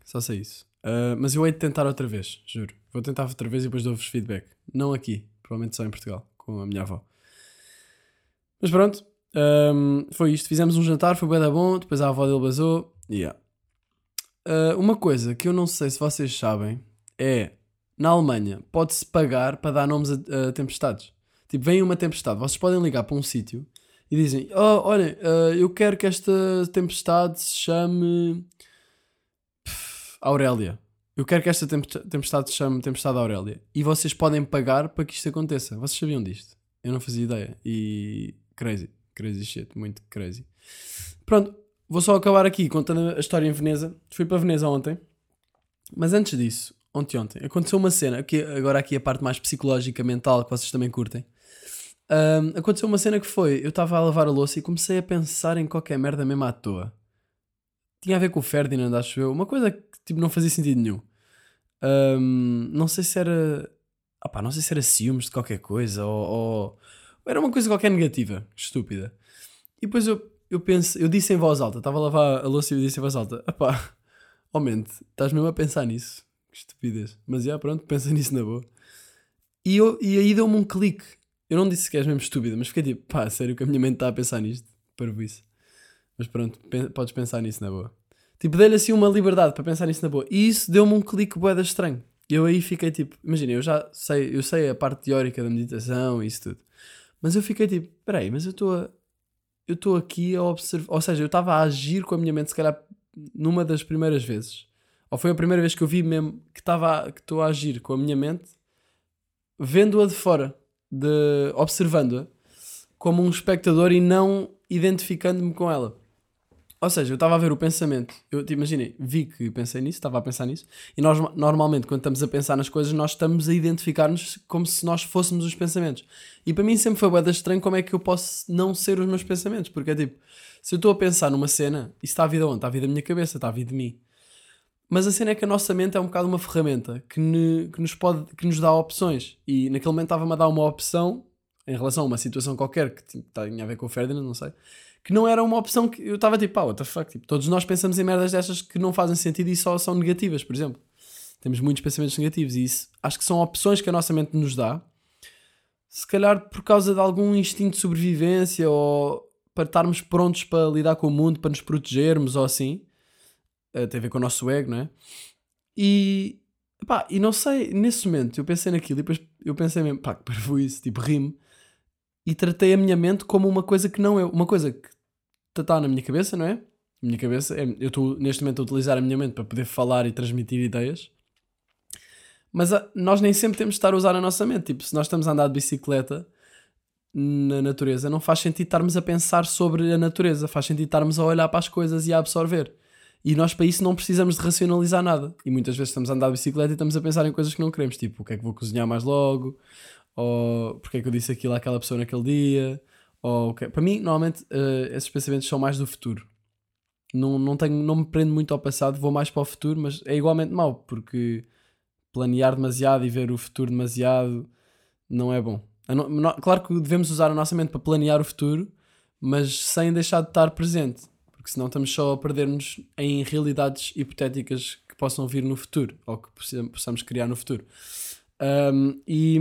Só sei isso. Uh, mas eu hei de tentar outra vez, juro. Vou tentar outra vez e depois dou-vos feedback. Não aqui, provavelmente só em Portugal, com a minha avó. Mas pronto, um, foi isto. Fizemos um jantar, foi bem da bom. Depois a avó dele basou. Yeah. Uh, uma coisa que eu não sei se vocês sabem é na Alemanha pode-se pagar para dar nomes a, a, tempestades. Tipo, vem uma tempestade, vocês podem ligar para um sítio e dizem: Oh, olhem, uh, eu quero que esta tempestade se chame Pff, Aurélia. Eu quero que esta tempestade se chame Tempestade Aurélia. E vocês podem pagar para que isto aconteça. Vocês sabiam disto? Eu não fazia ideia. E crazy, crazy shit, muito crazy. Pronto, vou só acabar aqui contando a história em Veneza. Fui para Veneza ontem. Mas antes disso, ontem ontem, aconteceu uma cena, que agora aqui a parte mais psicológica, mental, que vocês também curtem. Um, aconteceu uma cena que foi, eu estava a lavar a louça e comecei a pensar em qualquer merda mesmo à toa. Tinha a ver com o Ferdinand, acho eu. Uma coisa que tipo, não fazia sentido nenhum. Um, não sei se era. Não sei se era ciúmes de qualquer coisa ou, ou, era uma coisa qualquer negativa, estúpida. E depois eu, eu penso, eu disse em voz alta, estava a lavar a louça e eu disse em voz alta: opá, aumente, estás mesmo a pensar nisso? Que estupidez. Mas já, pronto, pensa nisso na boa. E, eu, e aí deu-me um clique. Eu não disse que és mesmo estúpida, mas fiquei tipo, pá, sério que a minha mente está a pensar nisto? Para isso. Mas pronto, podes pensar nisso na boa. Tipo, dei-lhe assim uma liberdade para pensar nisso na boa. E isso deu-me um clique boeda estranho. E eu aí fiquei tipo, imagina, eu já sei, eu sei a parte teórica da meditação e isso tudo. Mas eu fiquei tipo, peraí, mas eu estou a, eu estou aqui a observar, ou seja, eu estava a agir com a minha mente, se calhar, numa das primeiras vezes. Ou foi a primeira vez que eu vi mesmo que estava que estou a agir com a minha mente, vendo-a de fora, de, observando-a como um espectador e não identificando-me com ela. Ou seja, eu estava a ver o pensamento. Eu te imaginei, vi que pensei nisso, estava a pensar nisso. E nós, normalmente, quando estamos a pensar nas coisas, nós estamos a identificar-nos como se nós fôssemos os pensamentos. E para mim sempre foi bem estranho como é que eu posso não ser os meus pensamentos. Porque é tipo, se eu estou a pensar numa cena, isso está a vida onde? Está a vida da minha cabeça, está a vida de mim. Mas a cena é que a nossa mente é um bocado uma ferramenta que, ne, que, nos, pode, que nos dá opções. E naquele momento estava-me a dar uma opção em relação a uma situação qualquer que tinha a ver com o Ferdinand, não sei que não era uma opção que eu estava tipo, ah, what the fuck, tipo, todos nós pensamos em merdas destas que não fazem sentido e só são negativas, por exemplo. Temos muitos pensamentos negativos e isso acho que são opções que a nossa mente nos dá, se calhar por causa de algum instinto de sobrevivência ou para estarmos prontos para lidar com o mundo, para nos protegermos ou assim. Uh, tem a ver com o nosso ego, não é? E, pá, e não sei, nesse momento eu pensei naquilo e depois eu pensei mesmo, pá, que foi isso, tipo, rimo e tratei a minha mente como uma coisa que não é, uma coisa que está na minha cabeça, não é? Minha cabeça, é, eu estou neste momento a utilizar a minha mente para poder falar e transmitir ideias, mas a, nós nem sempre temos de estar a usar a nossa mente. Tipo, se nós estamos a andar de bicicleta na natureza, não faz sentido estarmos a pensar sobre a natureza, faz sentido estarmos a olhar para as coisas e a absorver. E nós para isso não precisamos de racionalizar nada. E muitas vezes estamos a andar de bicicleta e estamos a pensar em coisas que não queremos, tipo o que é que vou cozinhar mais logo, ou porque é que eu disse aquilo àquela pessoa naquele dia, ou okay. para mim, normalmente, uh, esses pensamentos são mais do futuro. Não, não, tenho, não me prendo muito ao passado, vou mais para o futuro, mas é igualmente mau, porque planear demasiado e ver o futuro demasiado não é bom. Não, claro que devemos usar a nossa mente para planear o futuro, mas sem deixar de estar presente, porque senão estamos só a perder-nos em realidades hipotéticas que possam vir no futuro, ou que possamos criar no futuro. Um, e.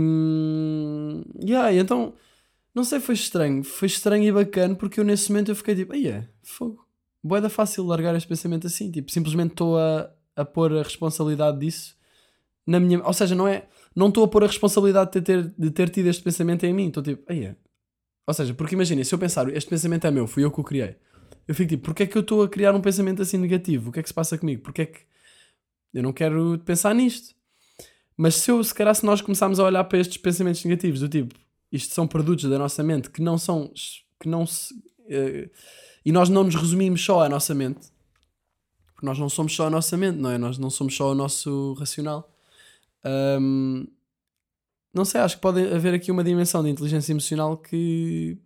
Yeah, então. Não sei, foi estranho. Foi estranho e bacana porque eu nesse momento eu fiquei tipo, aí é, fogo. Boeda fácil largar este pensamento assim. Tipo, simplesmente estou a, a pôr a responsabilidade disso na minha. Ou seja, não é. Não estou a pôr a responsabilidade de ter, de ter tido este pensamento em mim. Estou tipo, aí é. Ou seja, porque imagina, se eu pensar, este pensamento é meu, fui eu que o criei. Eu fico tipo, porque é que eu estou a criar um pensamento assim negativo? O que é que se passa comigo? Porque é que eu não quero pensar nisto? Mas se, eu, se calhar se nós começarmos a olhar para estes pensamentos negativos, do tipo, isto são produtos da nossa mente que não são, que não se, uh, e nós não nos resumimos só à nossa mente, porque nós não somos só a nossa mente, não é? Nós não somos só o nosso racional. Um, não sei, acho que pode haver aqui uma dimensão de inteligência emocional que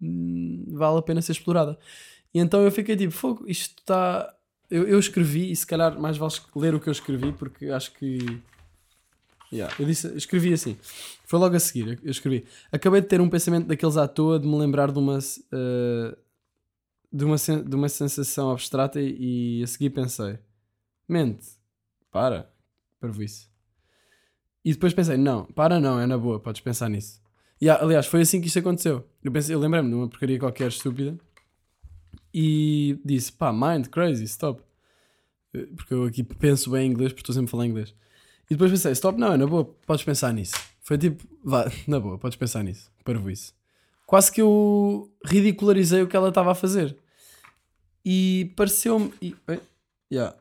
hum, vale a pena ser explorada. E então eu fiquei tipo, fogo, isto está. Eu, eu escrevi, e se calhar mais vale ler o que eu escrevi, porque acho que. Yeah, eu disse, escrevi assim. Foi logo a seguir. Eu escrevi. Acabei de ter um pensamento daqueles à toa de me lembrar de uma. Uh, de, uma de uma sensação abstrata e, e a seguir pensei: mente, para, para isso. E depois pensei: não, para não, é na boa, podes pensar nisso. E, aliás, foi assim que isto aconteceu. Eu, eu lembrei-me de uma porcaria qualquer estúpida e disse: pá, mind, crazy, stop. Porque eu aqui penso bem em inglês, porque estou sempre a falar inglês. E depois pensei: stop, não, é na boa, podes pensar nisso. Foi tipo: vá, na boa, podes pensar nisso. Para isso. Quase que eu ridicularizei o que ela estava a fazer. E pareceu-me. E, yeah.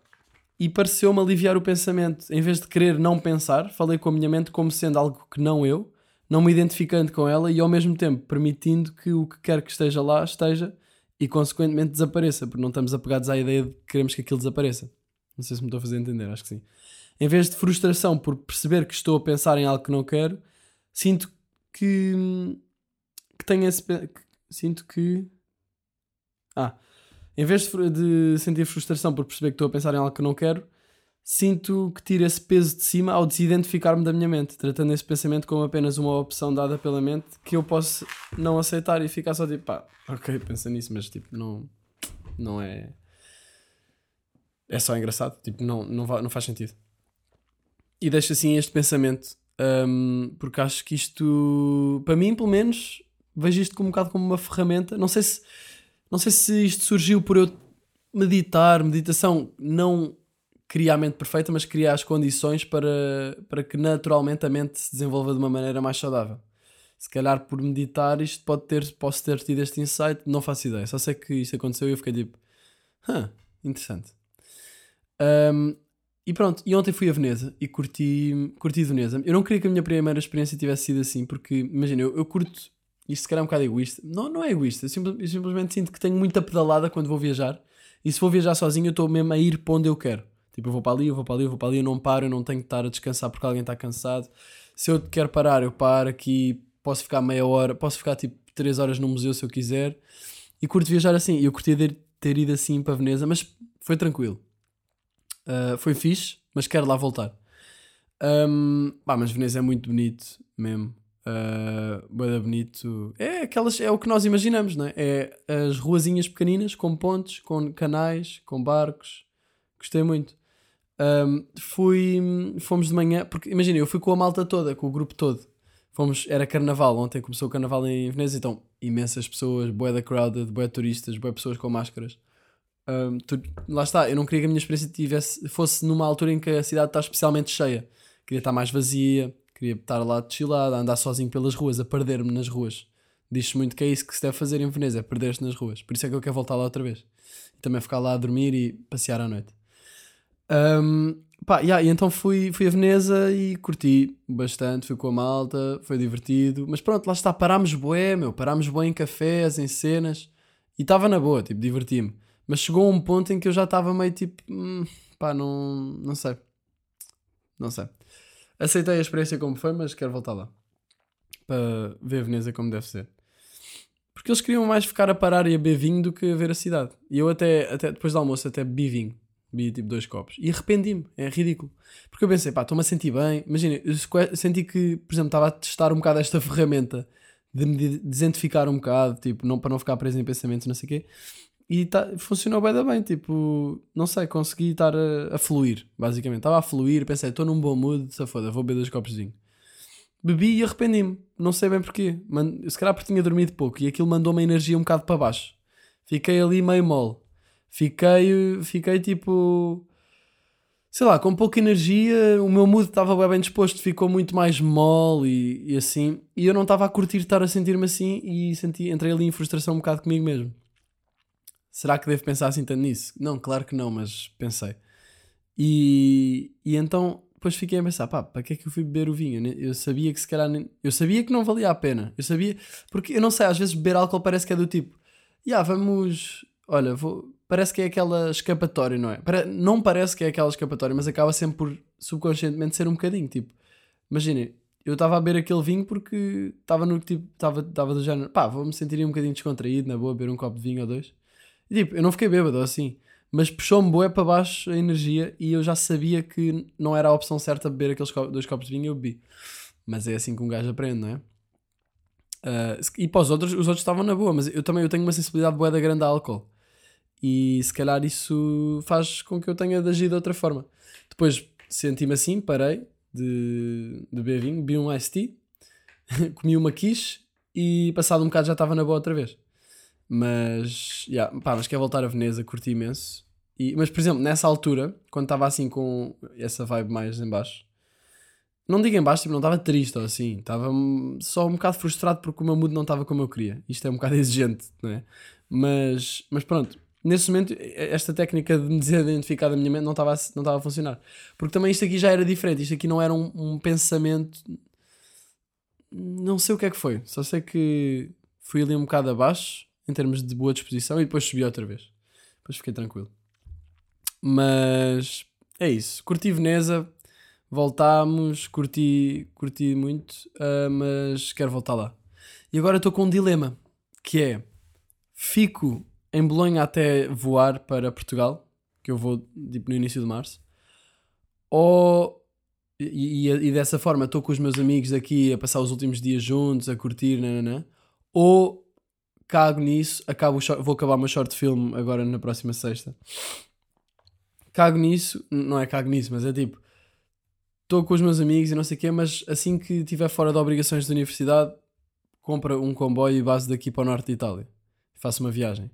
e pareceu-me aliviar o pensamento. Em vez de querer não pensar, falei com a minha mente como sendo algo que não eu, não me identificando com ela e ao mesmo tempo permitindo que o que quer que esteja lá esteja e consequentemente desapareça, porque não estamos apegados à ideia de que queremos que aquilo desapareça. Não sei se me estou a fazer entender, acho que sim. Em vez de frustração por perceber que estou a pensar em algo que não quero, sinto que, que tenho esse. Que, sinto que. Ah. Em vez de, de sentir frustração por perceber que estou a pensar em algo que não quero, sinto que tiro esse peso de cima ao desidentificar-me da minha mente, tratando esse pensamento como apenas uma opção dada pela mente que eu posso não aceitar e ficar só tipo, pá, ok, pensa nisso, mas tipo, não, não é. É só engraçado, tipo, não, não, não faz sentido. E deixo assim este pensamento, um, porque acho que isto, para mim, pelo menos, vejo isto como um bocado como uma ferramenta. Não sei se, não sei se isto surgiu por eu meditar, meditação, não cria a mente perfeita, mas cria as condições para, para que naturalmente a mente se desenvolva de uma maneira mais saudável. Se calhar por meditar isto pode ter, posso ter tido este insight, não faço ideia. Só sei que isto aconteceu e eu fiquei tipo, huh, interessante. Um, e pronto, e ontem fui a Veneza e curti, curti Veneza. Eu não queria que a minha primeira experiência tivesse sido assim, porque imagina, eu, eu curto, isto se calhar é um bocado egoísta. Não, não é egoísta, eu, eu simplesmente sinto que tenho muita pedalada quando vou viajar. E se vou viajar sozinho, eu estou mesmo a ir para onde eu quero. Tipo, eu vou para ali, eu vou para ali, eu vou para ali, eu não paro, eu não tenho que estar a descansar porque alguém está cansado. Se eu quero parar, eu paro aqui, posso ficar meia hora, posso ficar tipo 3 horas no museu se eu quiser. E curto viajar assim. Eu curti ter, ido assim para Veneza, mas foi tranquilo. Uh, foi fixe, mas quero lá voltar. Um, pá, mas Veneza é muito bonito mesmo. Uh, bonito. É aquelas, é o que nós imaginamos, não é? É as ruazinhas pequeninas com pontes, com canais, com barcos. Gostei muito. Um, fui, fomos de manhã, porque imagina, eu fui com a malta toda, com o grupo todo. Fomos, era carnaval, ontem começou o carnaval em Veneza, então imensas pessoas, boé da crowded, boé turistas, boé pessoas com máscaras. Um, tu, lá está, eu não queria que a minha experiência tivesse, fosse numa altura em que a cidade está especialmente cheia. Queria estar mais vazia, queria estar lá de chilada, andar sozinho pelas ruas, a perder-me nas ruas. Diz-se muito que é isso que se deve fazer em Veneza, é perder-se nas ruas. Por isso é que eu quero voltar lá outra vez. E também ficar lá a dormir e passear à noite. Um, pá, yeah, e então fui, fui a Veneza e curti bastante, fui com a malta, foi divertido. Mas pronto, lá está, parámos bué, meu, parámos bué em cafés, em cenas. E estava na boa, tipo, diverti-me. Mas chegou um ponto em que eu já estava meio tipo, hum, pá, não, não sei. Não sei. Aceitei a experiência como foi, mas quero voltar lá. Para ver a Veneza como deve ser. Porque eles queriam mais ficar a parar e a beber vinho do que a ver a cidade. E eu até, até depois do almoço até bebi vinho. Bebi tipo dois copos. E arrependi-me. É ridículo. Porque eu pensei, pá, estou-me a sentir bem. Imagina, eu senti que, por exemplo, estava a testar um bocado esta ferramenta de me desidentificar um bocado, tipo, não, para não ficar preso em pensamentos, não sei o quê. E tá, funcionou bem, bem, tipo, não sei, consegui estar a, a fluir, basicamente. Estava a fluir, pensei, estou num bom mood, se foda, vou beber dois copos. Bebi e arrependi-me, não sei bem porquê. Man, se calhar porque tinha dormido pouco e aquilo mandou uma energia um bocado para baixo. Fiquei ali meio mole. Fiquei, fiquei tipo. Sei lá, com pouca energia, o meu mood estava bem, bem disposto, ficou muito mais mole e, e assim. E eu não estava a curtir estar a sentir-me assim e senti, entrei ali em frustração um bocado comigo mesmo. Será que devo pensar assim tanto nisso? Não, claro que não, mas pensei. E, e então, depois fiquei a pensar, pá, para que é que eu fui beber o vinho? Eu sabia que se calhar. Nem... Eu sabia que não valia a pena. Eu sabia. Porque eu não sei, às vezes beber álcool parece que é do tipo, já, yeah, vamos. Olha, vou. Parece que é aquela escapatória, não é? Não parece que é aquela escapatória, mas acaba sempre por subconscientemente ser um bocadinho. Tipo, imaginem, eu estava a beber aquele vinho porque estava no tipo, estava do género, pá, vou-me sentir um bocadinho descontraído, na boa, beber um copo de vinho ou dois. E tipo, eu não fiquei bêbado assim, mas puxou-me boé para baixo a energia e eu já sabia que não era a opção certa beber aqueles dois copos de vinho e eu bebi. Mas é assim que um gajo aprende, não é? Uh, e para os outros, os outros estavam na boa, mas eu também eu tenho uma sensibilidade boa da grande a álcool. E se calhar isso faz com que eu tenha de agir de outra forma. Depois senti-me assim, parei, de, de beber vinho, bebi um iced tea, comi uma quiche e passado um bocado já estava na boa outra vez. Mas, yeah, pá, mas quer voltar a Veneza, curti imenso. E, mas, por exemplo, nessa altura, quando estava assim com essa vibe mais em baixo, não digo em baixo, tipo, não estava triste ou assim, estava só um bocado frustrado porque o meu mood não estava como eu queria. Isto é um bocado exigente, não é? Mas, mas pronto, nesse momento, esta técnica de me desidentificar da minha mente não estava a, não estava a funcionar. Porque também isto aqui já era diferente. Isto aqui não era um, um, pensamento. Não sei o que é que foi. Só sei que fui ali um bocado abaixo, em termos de boa disposição, e depois subi outra vez. Depois fiquei tranquilo. Mas é isso. Curti Veneza, voltámos, curti, curti muito, uh, mas quero voltar lá. E agora estou com um dilema, que é, fico em Bolonha até voar para Portugal, que eu vou tipo, no início de março, ou e, e, e dessa forma estou com os meus amigos aqui a passar os últimos dias juntos, a curtir, nananã, ou cago nisso, acabo vou acabar o meu short film agora na próxima sexta. Cago nisso, não é cago nisso, mas é tipo, estou com os meus amigos e não sei o quê, mas assim que estiver fora de obrigações da universidade, compra um comboio e base daqui para o norte de Itália. Faço uma viagem.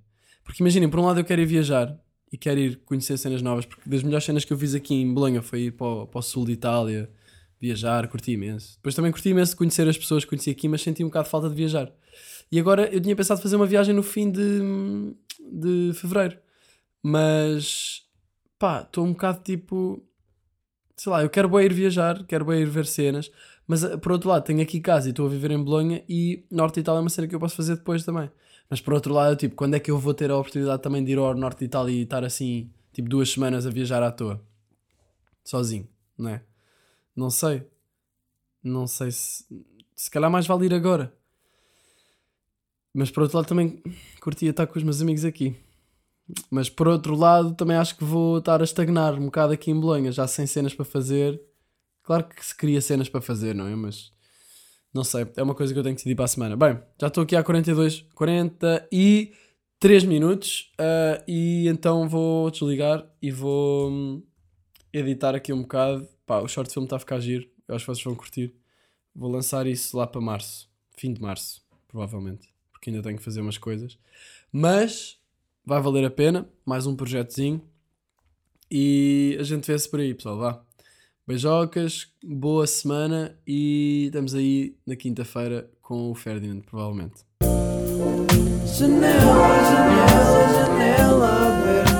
Porque imaginem, por um lado eu quero ir viajar e quero ir conhecer cenas novas, porque das melhores cenas que eu fiz aqui em Bolonha foi ir para o, para o sul de Itália, viajar, curti imenso. Depois também curti imenso conhecer as pessoas que conheci aqui, mas senti um bocado de falta de viajar. E agora eu tinha pensado fazer uma viagem no fim de, de fevereiro, mas pá, estou um bocado tipo, sei lá, eu quero bem ir viajar, quero bem ir ver cenas, mas por outro lado tenho aqui casa e estou a viver em Bolonha e Norte de Itália é uma cena que eu posso fazer depois também. Mas por outro lado, tipo, quando é que eu vou ter a oportunidade também de ir ao norte de Itália e estar assim, tipo, duas semanas a viajar à toa? Sozinho, não é? Não sei. Não sei se. Se calhar mais vale ir agora. Mas por outro lado também curtia estar com os meus amigos aqui. Mas por outro lado também acho que vou estar a estagnar um bocado aqui em Bolonha, já sem cenas para fazer. Claro que se cria cenas para fazer, não é? Mas não sei, é uma coisa que eu tenho que decidir para a semana. Bem, já estou aqui há 42, 43 minutos uh, e então vou desligar e vou hum, editar aqui um bocado. Pá, o short film está a ficar giro, eu acho que vocês vão curtir. Vou lançar isso lá para março, fim de março, provavelmente, porque ainda tenho que fazer umas coisas. Mas vai valer a pena. Mais um projetozinho. E a gente vê-se por aí, pessoal. Vá. Beijocas, boa semana e estamos aí na quinta-feira com o Ferdinand, provavelmente. Janela, janela, janela aberta.